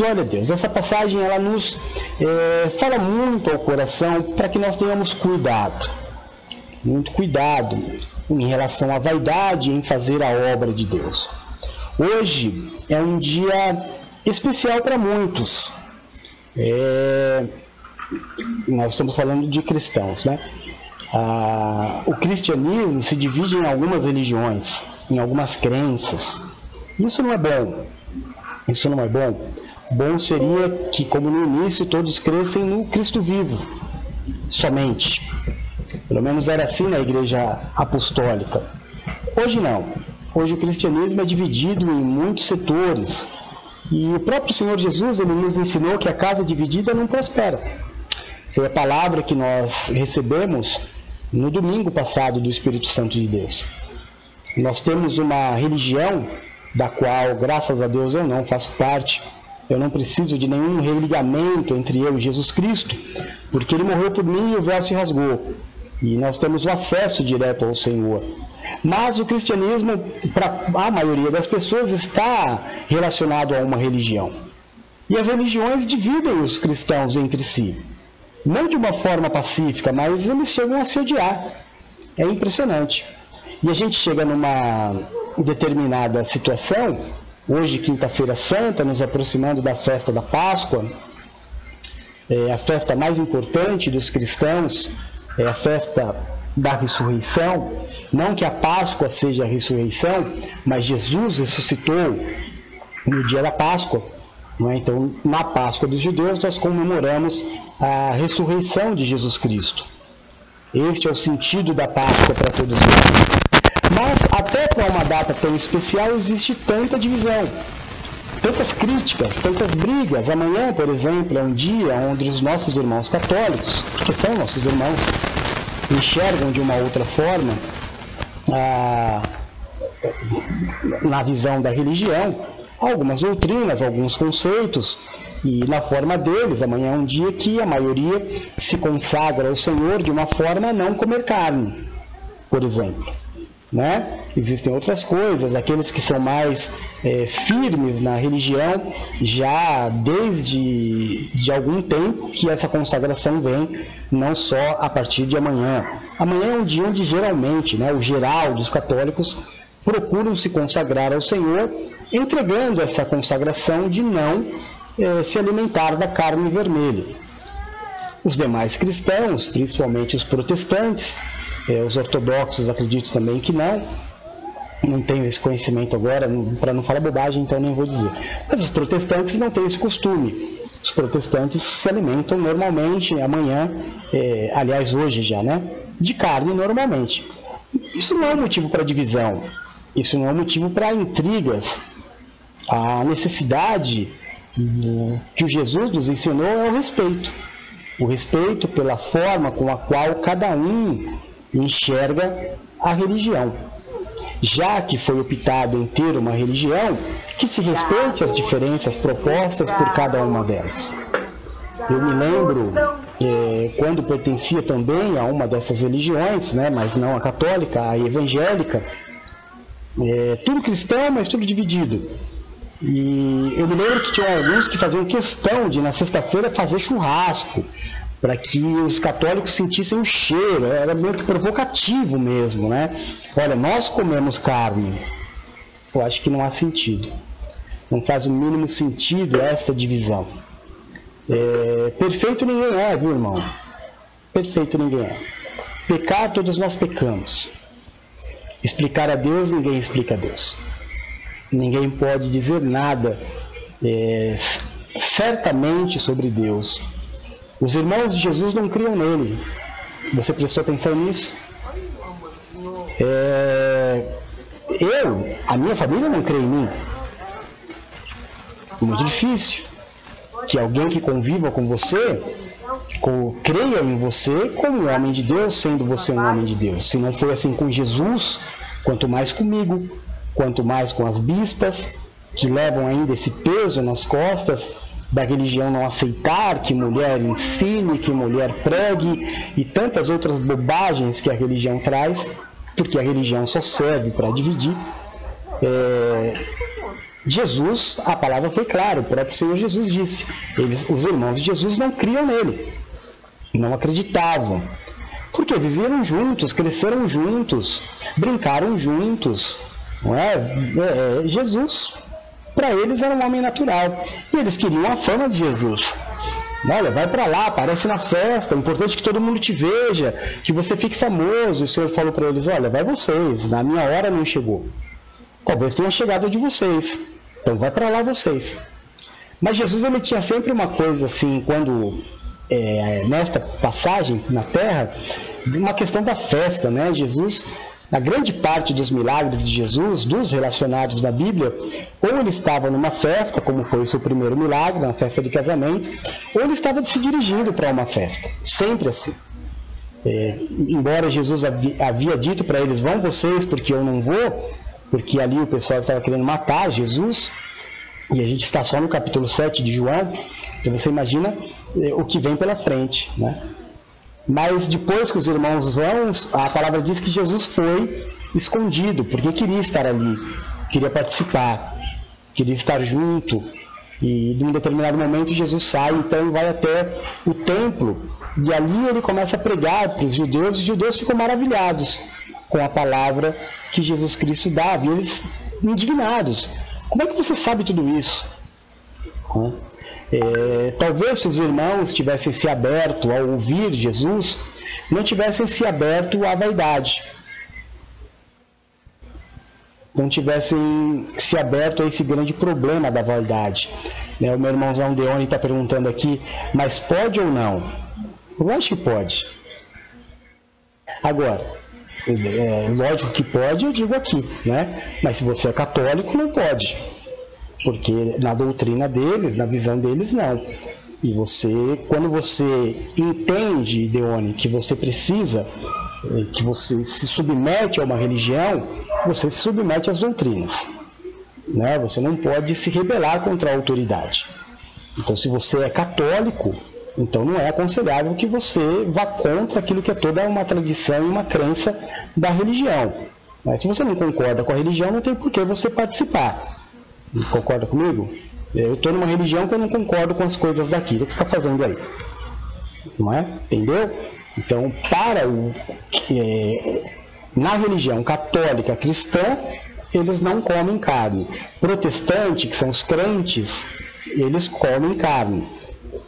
Glória a Deus. Essa passagem ela nos é, fala muito ao coração para que nós tenhamos cuidado, muito cuidado em relação à vaidade em fazer a obra de Deus. Hoje é um dia especial para muitos. É, nós estamos falando de cristãos, né? Ah, o cristianismo se divide em algumas religiões, em algumas crenças. Isso não é bom. Isso não é bom. Bom seria que, como no início, todos crescem no Cristo vivo, somente. Pelo menos era assim na igreja apostólica. Hoje não. Hoje o cristianismo é dividido em muitos setores. E o próprio Senhor Jesus ele nos ensinou que a casa dividida não prospera. Foi a palavra que nós recebemos no domingo passado do Espírito Santo de Deus. Nós temos uma religião da qual, graças a Deus, eu não faço parte. Eu não preciso de nenhum religamento entre eu e Jesus Cristo, porque ele morreu por mim e o véu se rasgou. E nós temos o acesso direto ao Senhor. Mas o cristianismo, para a maioria das pessoas, está relacionado a uma religião. E as religiões dividem os cristãos entre si. Não de uma forma pacífica, mas eles chegam a se odiar. É impressionante. E a gente chega numa determinada situação, hoje, quinta-feira santa, nos aproximando da festa da Páscoa, é a festa mais importante dos cristãos, é a festa da ressurreição. Não que a Páscoa seja a ressurreição, mas Jesus ressuscitou no dia da Páscoa. É? Então, na Páscoa dos judeus, nós comemoramos a ressurreição de Jesus Cristo. Este é o sentido da Páscoa para todos nós. Mas até com uma data tão especial existe tanta divisão, tantas críticas, tantas brigas. Amanhã, por exemplo, é um dia onde os nossos irmãos católicos, que são nossos irmãos, enxergam de uma outra forma a, na visão da religião algumas doutrinas, alguns conceitos, e na forma deles, amanhã é um dia que a maioria se consagra ao Senhor de uma forma a não comer carne, por exemplo. Né? Existem outras coisas, aqueles que são mais é, firmes na religião, já desde de algum tempo que essa consagração vem, não só a partir de amanhã. Amanhã é um dia onde geralmente, né, o geral dos católicos procuram se consagrar ao Senhor, entregando essa consagração de não é, se alimentar da carne vermelha. Os demais cristãos, principalmente os protestantes, é, os ortodoxos acredito também que não. Não tenho esse conhecimento agora, para não falar bobagem, então nem vou dizer. Mas os protestantes não têm esse costume. Os protestantes se alimentam normalmente, amanhã, é, aliás, hoje já, né? De carne normalmente. Isso não é motivo para divisão. Isso não é motivo para intrigas. A necessidade que o Jesus nos ensinou é o respeito. O respeito pela forma com a qual cada um enxerga a religião. Já que foi optado em ter uma religião, que se respeite as diferenças propostas por cada uma delas. Eu me lembro é, quando pertencia também a uma dessas religiões, né, mas não a católica, a evangélica, é, tudo cristão, mas tudo dividido. E eu me lembro que tinha alguns que faziam questão de na sexta-feira fazer churrasco, para que os católicos sentissem o cheiro, era meio que provocativo mesmo, né? Olha, nós comemos carne. Eu acho que não há sentido. Não faz o mínimo sentido essa divisão. É, perfeito ninguém é, viu, irmão? Perfeito ninguém é. Pecar, todos nós pecamos. Explicar a Deus, ninguém explica a Deus. Ninguém pode dizer nada é, certamente sobre Deus os irmãos de Jesus não criam nele. Você prestou atenção nisso? É... Eu, a minha família não crê em mim. Muito difícil. Que alguém que conviva com você creia em você como um homem de Deus, sendo você um homem de Deus. Se não foi assim com Jesus, quanto mais comigo, quanto mais com as bispas, que levam ainda esse peso nas costas da religião não aceitar que mulher ensine, que mulher pregue e tantas outras bobagens que a religião traz, porque a religião só serve para dividir. É, Jesus, a palavra foi clara, o próprio Senhor Jesus disse. Eles, os irmãos de Jesus não criam nele, não acreditavam. Porque viveram juntos, cresceram juntos, brincaram juntos. Não é? é, é Jesus, para eles, era um homem natural. E eles queriam a fama de Jesus. Olha, vai para lá, aparece na festa, é importante que todo mundo te veja, que você fique famoso. E o Senhor falou para eles: Olha, vai vocês, na minha hora não chegou. Talvez tenha chegado de vocês, então vai para lá vocês. Mas Jesus ele tinha sempre uma coisa assim, quando é, nesta passagem na Terra, uma questão da festa, né? Jesus na grande parte dos milagres de Jesus, dos relacionados da Bíblia, ou ele estava numa festa, como foi o seu primeiro milagre, na festa de casamento, ou ele estava se dirigindo para uma festa. Sempre assim. É, embora Jesus havia, havia dito para eles: vão vocês, porque eu não vou, porque ali o pessoal estava querendo matar Jesus, e a gente está só no capítulo 7 de João, então você imagina é, o que vem pela frente. Né? Mas depois que os irmãos vão, a palavra diz que Jesus foi escondido, porque queria estar ali, queria participar, queria estar junto. E em um determinado momento Jesus sai, então vai até o templo, e ali ele começa a pregar para os judeus, e os judeus ficam maravilhados com a palavra que Jesus Cristo dava, e eles indignados. Como é que você sabe tudo isso? É, talvez se os irmãos tivessem se aberto ao ouvir Jesus, não tivessem se aberto à vaidade. Não tivessem se aberto a esse grande problema da vaidade. Né, o meu irmãozão Deone está perguntando aqui, mas pode ou não? Eu acho que pode. Agora, é, lógico que pode, eu digo aqui, né? Mas se você é católico, não pode porque na doutrina deles, na visão deles, não. E você, quando você entende, Deone, que você precisa, eh, que você se submete a uma religião, você se submete às doutrinas. Né? Você não pode se rebelar contra a autoridade. Então, se você é católico, então não é aconselhável que você vá contra aquilo que é toda uma tradição e uma crença da religião. Mas se você não concorda com a religião, não tem por que você participar. Concorda comigo? Eu estou numa religião que eu não concordo com as coisas daqui. O que você está fazendo aí? Não é? Entendeu? Então, para o. É, na religião católica cristã, eles não comem carne. Protestante, que são os crentes, eles comem carne.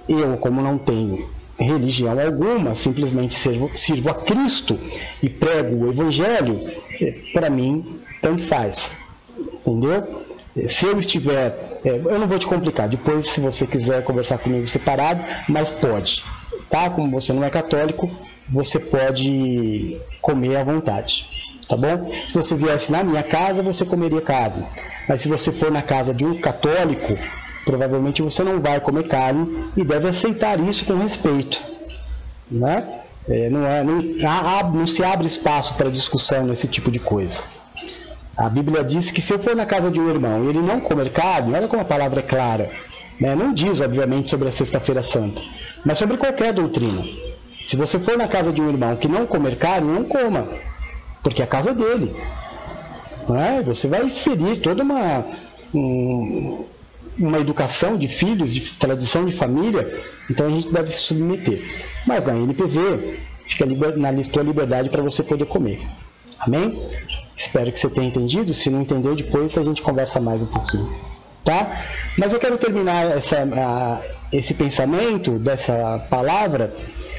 Eu, como não tenho religião alguma, simplesmente sirvo, sirvo a Cristo e prego o Evangelho, é, para mim, tanto faz. Entendeu? Se eu estiver, é, eu não vou te complicar, depois se você quiser conversar comigo separado, mas pode, tá? Como você não é católico, você pode comer à vontade, tá bom? Se você viesse na minha casa, você comeria carne, mas se você for na casa de um católico, provavelmente você não vai comer carne e deve aceitar isso com respeito, né? É, não, é, não, não se abre espaço para discussão nesse tipo de coisa. A Bíblia diz que se eu for na casa de um irmão e ele não comer carne, olha como a palavra é clara. Né? Não diz, obviamente, sobre a Sexta-feira Santa, mas sobre qualquer doutrina. Se você for na casa de um irmão que não comer carne, não coma, porque é a casa dele. Não é? Você vai ferir toda uma, um, uma educação de filhos, de tradição de família, então a gente deve se submeter. Mas na NPV, fica na tua liberdade para você poder comer. Amém? Espero que você tenha entendido. Se não entendeu, depois a gente conversa mais um pouquinho. Tá? Mas eu quero terminar essa, a, esse pensamento dessa palavra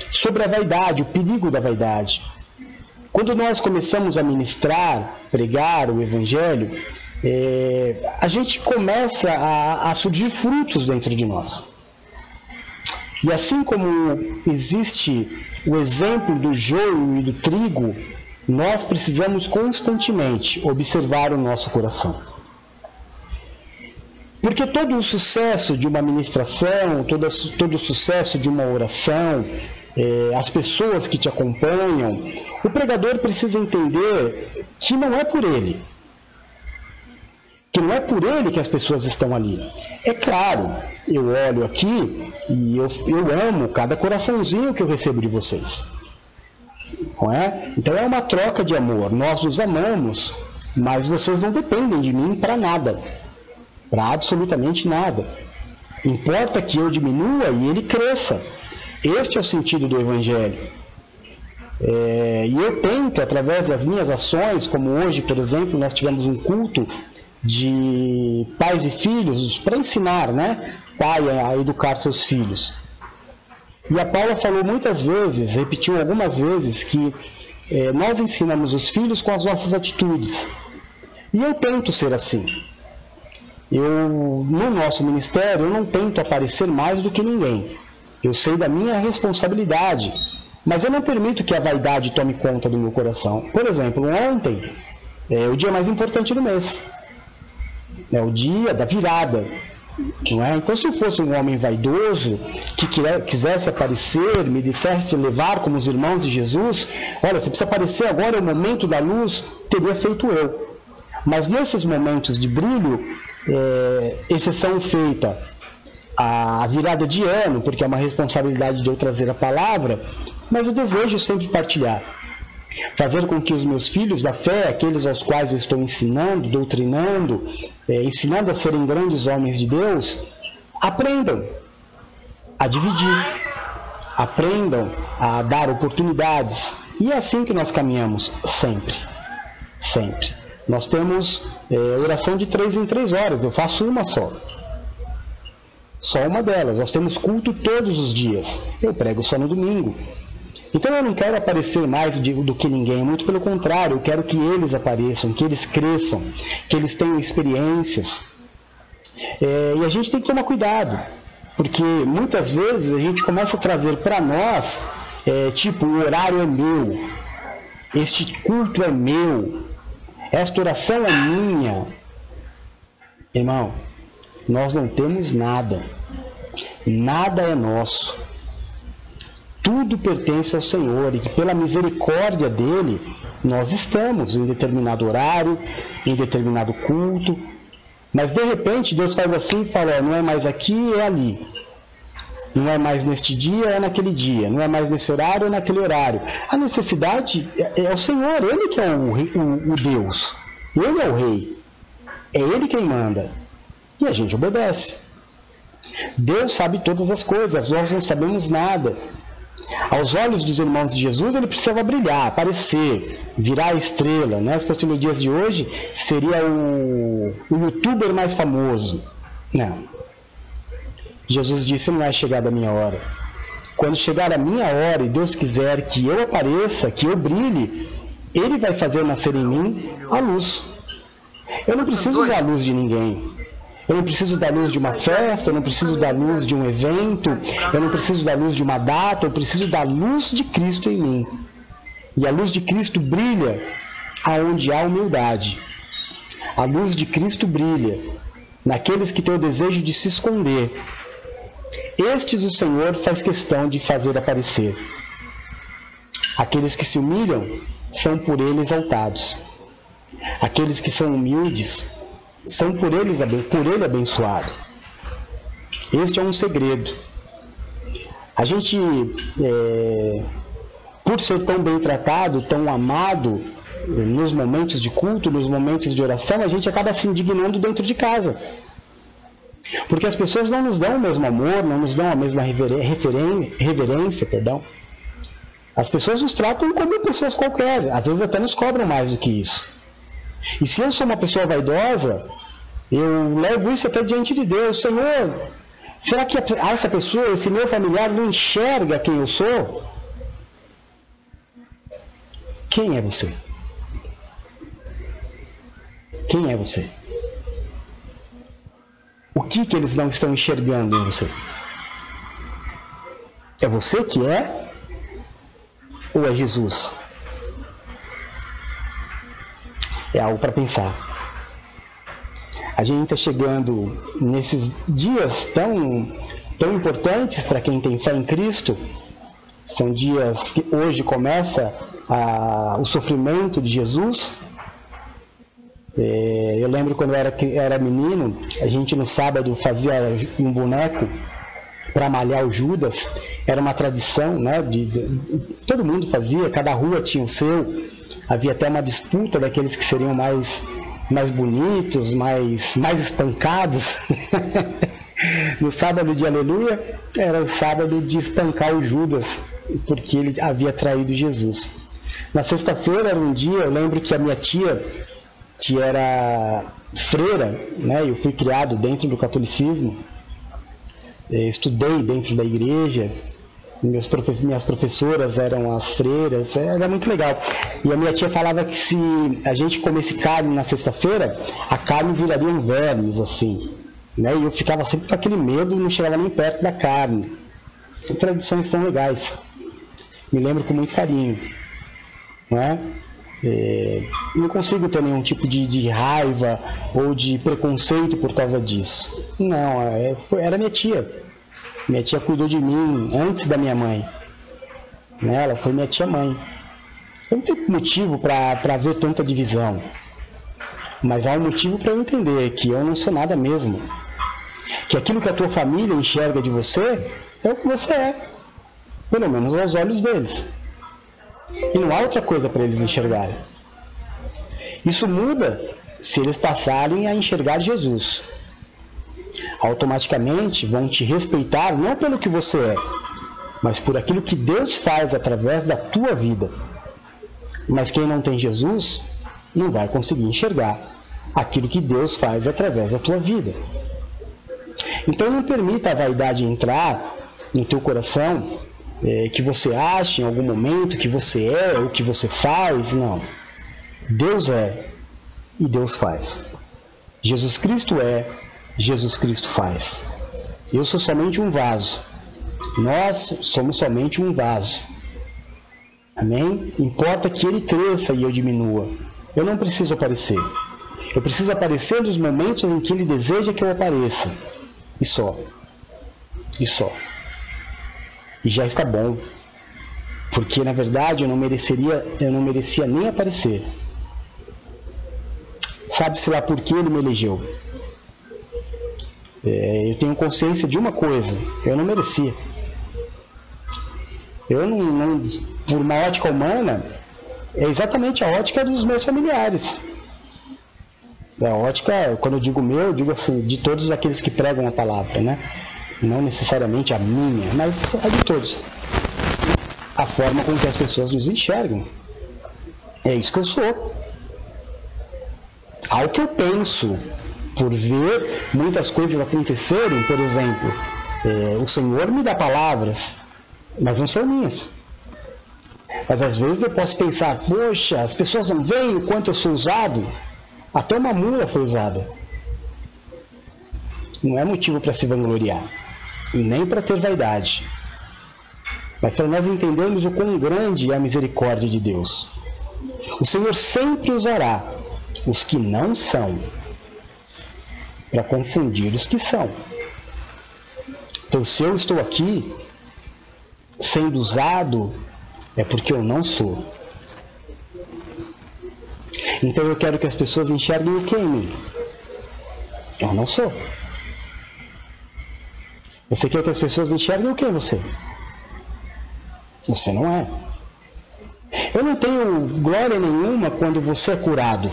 sobre a vaidade, o perigo da vaidade. Quando nós começamos a ministrar, pregar o Evangelho, é, a gente começa a, a surgir frutos dentro de nós. E assim como existe o exemplo do joio e do trigo nós precisamos constantemente observar o nosso coração. Porque todo o sucesso de uma ministração, todo, todo o sucesso de uma oração, é, as pessoas que te acompanham, o pregador precisa entender que não é por ele. Que não é por ele que as pessoas estão ali. É claro, eu olho aqui e eu, eu amo cada coraçãozinho que eu recebo de vocês. Não é? Então é uma troca de amor. Nós os amamos, mas vocês não dependem de mim para nada. para absolutamente nada. Importa que eu diminua e ele cresça. Este é o sentido do Evangelho. É, e eu tento, através das minhas ações, como hoje, por exemplo, nós tivemos um culto de pais e filhos para ensinar, né, pai a educar seus filhos. E a Paula falou muitas vezes, repetiu algumas vezes, que é, nós ensinamos os filhos com as nossas atitudes. E eu tento ser assim. Eu, no nosso ministério, eu não tento aparecer mais do que ninguém. Eu sei da minha responsabilidade, mas eu não permito que a vaidade tome conta do meu coração. Por exemplo, ontem é o dia mais importante do mês. É o dia da virada. É? Então, se eu fosse um homem vaidoso, que quisesse aparecer, me dissesse levar como os irmãos de Jesus, olha, você precisa aparecer agora, é o momento da luz, teria feito eu. Mas nesses momentos de brilho, é, exceção feita a virada de ano, porque é uma responsabilidade de eu trazer a palavra, mas eu desejo sempre partilhar. Fazer com que os meus filhos da fé, aqueles aos quais eu estou ensinando, doutrinando, é, ensinando a serem grandes homens de Deus, aprendam a dividir, aprendam a dar oportunidades. E é assim que nós caminhamos sempre. Sempre. Nós temos é, oração de três em três horas, eu faço uma só. Só uma delas. Nós temos culto todos os dias. Eu prego só no domingo. Então eu não quero aparecer mais do que ninguém, muito pelo contrário, eu quero que eles apareçam, que eles cresçam, que eles tenham experiências. É, e a gente tem que tomar cuidado, porque muitas vezes a gente começa a trazer para nós, é, tipo, o horário é meu, este culto é meu, esta oração é minha. Irmão, nós não temos nada, nada é nosso tudo pertence ao Senhor e que pela misericórdia dele nós estamos em determinado horário, em determinado culto, mas de repente Deus faz assim e fala: não é mais aqui, é ali. Não é mais neste dia, é naquele dia. Não é mais nesse horário, é naquele horário. A necessidade é, é o Senhor, Ele que é o, o, o Deus. Ele é o Rei. É Ele quem manda. E a gente obedece. Deus sabe todas as coisas, nós não sabemos nada. Aos olhos dos irmãos de Jesus, ele precisava brilhar, aparecer, virar a estrela. Né? Se fosse nos dias de hoje, seria o, o youtuber mais famoso. Não. Jesus disse: Não é chegada a minha hora. Quando chegar a minha hora e Deus quiser que eu apareça, que eu brilhe, Ele vai fazer nascer em mim a luz. Eu não preciso da luz de ninguém. Eu não preciso da luz de uma festa, eu não preciso da luz de um evento, eu não preciso da luz de uma data, eu preciso da luz de Cristo em mim. E a luz de Cristo brilha aonde há humildade. A luz de Cristo brilha naqueles que têm o desejo de se esconder. Estes o Senhor faz questão de fazer aparecer. Aqueles que se humilham são por ele exaltados. Aqueles que são humildes são por, eles, por ele abençoados. Este é um segredo. A gente, é, por ser tão bem tratado, tão amado, nos momentos de culto, nos momentos de oração, a gente acaba se indignando dentro de casa. Porque as pessoas não nos dão o mesmo amor, não nos dão a mesma reverência, perdão. As pessoas nos tratam como pessoas qualquer, às vezes até nos cobram mais do que isso. E se eu sou uma pessoa vaidosa, eu levo isso até diante de Deus. Senhor, será que essa pessoa, esse meu familiar, não enxerga quem eu sou? Quem é você? Quem é você? O que, que eles não estão enxergando em você? É você que é? Ou é Jesus? É algo para pensar. A gente está chegando nesses dias tão, tão importantes para quem tem fé em Cristo. São dias que hoje começa a, o sofrimento de Jesus. É, eu lembro quando eu era, era menino, a gente no sábado fazia um boneco para malhar o Judas. Era uma tradição, né? De, de, todo mundo fazia, cada rua tinha o seu havia até uma disputa daqueles que seriam mais mais bonitos, mais, mais espancados. no sábado de aleluia era o sábado de espancar o Judas, porque ele havia traído Jesus. Na sexta-feira era um dia, eu lembro que a minha tia, que era freira, né, eu fui criado dentro do catolicismo, eh, estudei dentro da igreja, meus profe minhas professoras eram as freiras, era muito legal. E a minha tia falava que se a gente comesse carne na sexta-feira, a carne viraria um vermes, assim. Né? E eu ficava sempre com aquele medo, não chegava nem perto da carne. E tradições são legais. Me lembro com muito carinho. Né? É, não consigo ter nenhum tipo de, de, raiva ou de preconceito por causa disso. Não, é, foi, era minha tia. Minha tia cuidou de mim antes da minha mãe. Né? Ela foi minha tia mãe. Eu não tenho motivo para ver tanta divisão. Mas há um motivo para eu entender que eu não sou nada mesmo. Que aquilo que a tua família enxerga de você é o que você é. Pelo menos aos olhos deles. E não há outra coisa para eles enxergarem. Isso muda se eles passarem a enxergar Jesus automaticamente vão te respeitar não pelo que você é, mas por aquilo que Deus faz através da tua vida. Mas quem não tem Jesus não vai conseguir enxergar aquilo que Deus faz através da tua vida. Então não permita a vaidade entrar no teu coração, é, que você ache em algum momento que você é ou que você faz. Não. Deus é e Deus faz. Jesus Cristo é Jesus Cristo faz. Eu sou somente um vaso. Nós somos somente um vaso. Amém? Importa que ele cresça e eu diminua. Eu não preciso aparecer. Eu preciso aparecer nos momentos em que ele deseja que eu apareça. E só. E só. E já está bom. Porque na verdade eu não mereceria, eu não merecia nem aparecer. Sabe-se lá por que ele me elegeu. É, eu tenho consciência de uma coisa, eu não merecia. Eu não, não, por uma ótica humana, é exatamente a ótica dos meus familiares. É a ótica, quando eu digo meu, eu digo assim, de todos aqueles que pregam a palavra, né? Não necessariamente a minha, mas a de todos. A forma com que as pessoas nos enxergam. É isso que eu sou. Ao que eu penso, por ver muitas coisas acontecerem, por exemplo, é, o Senhor me dá palavras, mas não são minhas. Mas às vezes eu posso pensar, poxa, as pessoas não veem o quanto eu sou usado. Até uma mula foi usada. Não é motivo para se vangloriar, e nem para ter vaidade. Mas para nós entendermos o quão grande é a misericórdia de Deus. O Senhor sempre usará os que não são para confundir os que são. Então, se eu estou aqui sendo usado, é porque eu não sou. Então eu quero que as pessoas enxerguem o que em mim? Eu não sou. Você quer que as pessoas enxerguem o que em você? Você não é. Eu não tenho glória nenhuma quando você é curado.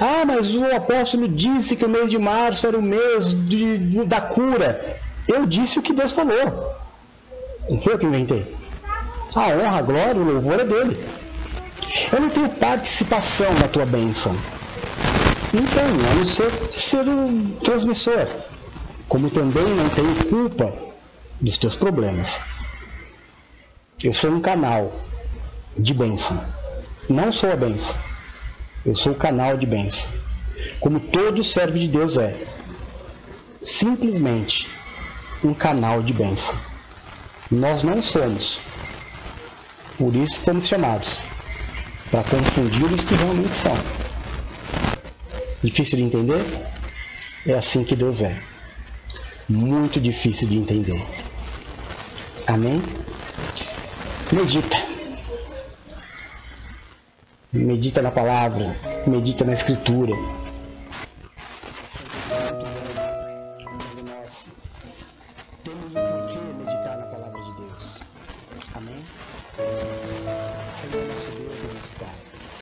Ah, mas o apóstolo disse que o mês de março era o mês de, de, da cura. Eu disse o que Deus falou. Não foi eu que inventei. A honra, a glória, o louvor é dele. Eu não tenho participação na tua bênção. Não tenho, a não ser ser o transmissor. Como também não tenho culpa dos teus problemas. Eu sou um canal de bênção. Não sou a bênção. Eu sou canal de bênção. Como todo servo de Deus é. Simplesmente um canal de bênção. Nós não somos. Por isso fomos chamados. Para confundir os que realmente são. Difícil de entender? É assim que Deus é. Muito difícil de entender. Amém? Medita medita na palavra, medita na escritura,